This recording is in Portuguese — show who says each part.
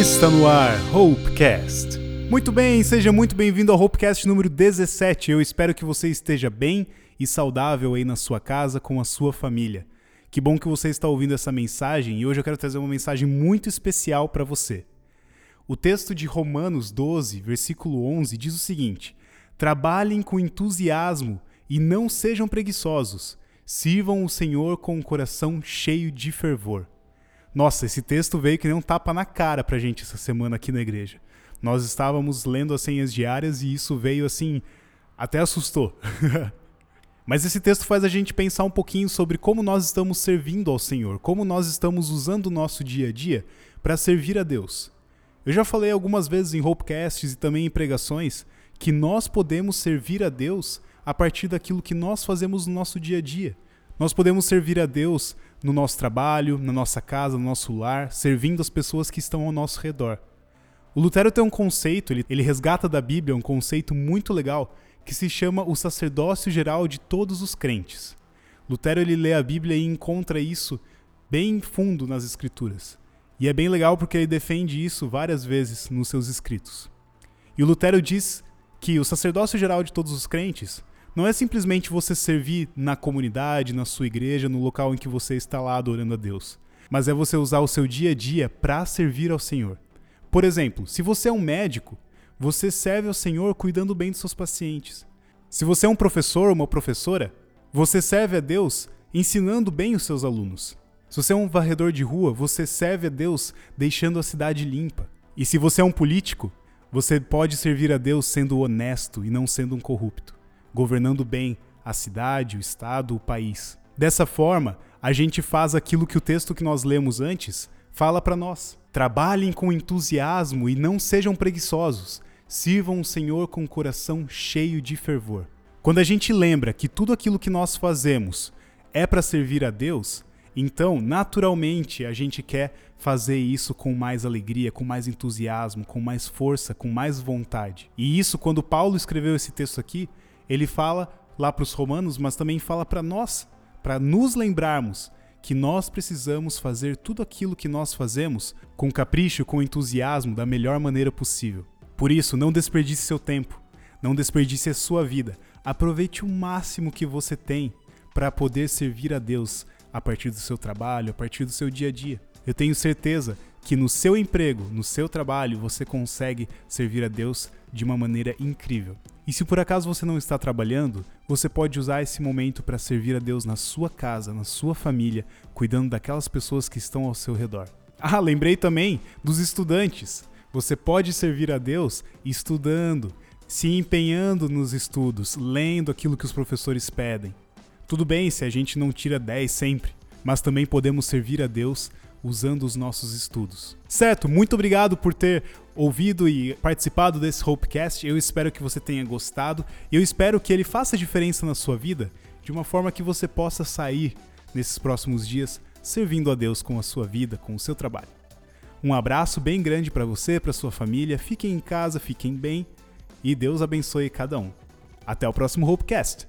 Speaker 1: Está no ar, Hopecast. Muito bem, seja muito bem-vindo ao Hopecast número 17. Eu espero que você esteja bem e saudável aí na sua casa com a sua família. Que bom que você está ouvindo essa mensagem e hoje eu quero trazer uma mensagem muito especial para você. O texto de Romanos 12, versículo 11 diz o seguinte: Trabalhem com entusiasmo e não sejam preguiçosos. Sirvam o Senhor com um coração cheio de fervor. Nossa, esse texto veio que nem um tapa na cara pra gente essa semana aqui na igreja. Nós estávamos lendo as senhas diárias e isso veio assim, até assustou. Mas esse texto faz a gente pensar um pouquinho sobre como nós estamos servindo ao Senhor, como nós estamos usando o nosso dia a dia para servir a Deus. Eu já falei algumas vezes em Hopecasts e também em pregações que nós podemos servir a Deus a partir daquilo que nós fazemos no nosso dia a dia. Nós podemos servir a Deus no nosso trabalho, na nossa casa, no nosso lar, servindo as pessoas que estão ao nosso redor. O Lutero tem um conceito, ele, ele resgata da Bíblia um conceito muito legal que se chama o sacerdócio geral de todos os crentes. Lutero ele lê a Bíblia e encontra isso bem fundo nas escrituras. E é bem legal porque ele defende isso várias vezes nos seus escritos. E o Lutero diz que o sacerdócio geral de todos os crentes não é simplesmente você servir na comunidade, na sua igreja, no local em que você está lá adorando a Deus, mas é você usar o seu dia a dia para servir ao Senhor. Por exemplo, se você é um médico, você serve ao Senhor cuidando bem dos seus pacientes. Se você é um professor ou uma professora, você serve a Deus ensinando bem os seus alunos. Se você é um varredor de rua, você serve a Deus deixando a cidade limpa. E se você é um político, você pode servir a Deus sendo honesto e não sendo um corrupto governando bem a cidade, o estado, o país. Dessa forma, a gente faz aquilo que o texto que nós lemos antes fala para nós. Trabalhem com entusiasmo e não sejam preguiçosos. Sirvam o Senhor com o coração cheio de fervor. Quando a gente lembra que tudo aquilo que nós fazemos é para servir a Deus, então, naturalmente, a gente quer fazer isso com mais alegria, com mais entusiasmo, com mais força, com mais vontade. E isso, quando Paulo escreveu esse texto aqui, ele fala lá para os romanos, mas também fala para nós, para nos lembrarmos que nós precisamos fazer tudo aquilo que nós fazemos com capricho, com entusiasmo, da melhor maneira possível. Por isso, não desperdice seu tempo, não desperdice a sua vida. Aproveite o máximo que você tem para poder servir a Deus a partir do seu trabalho, a partir do seu dia a dia. Eu tenho certeza que no seu emprego, no seu trabalho, você consegue servir a Deus de uma maneira incrível. E se por acaso você não está trabalhando, você pode usar esse momento para servir a Deus na sua casa, na sua família, cuidando daquelas pessoas que estão ao seu redor. Ah, lembrei também dos estudantes. Você pode servir a Deus estudando, se empenhando nos estudos, lendo aquilo que os professores pedem. Tudo bem se a gente não tira 10 sempre, mas também podemos servir a Deus usando os nossos estudos. Certo, muito obrigado por ter ouvido e participado desse Hopecast. Eu espero que você tenha gostado e eu espero que ele faça diferença na sua vida de uma forma que você possa sair nesses próximos dias servindo a Deus com a sua vida, com o seu trabalho. Um abraço bem grande para você, para sua família. Fiquem em casa, fiquem bem e Deus abençoe cada um. Até o próximo Hopecast.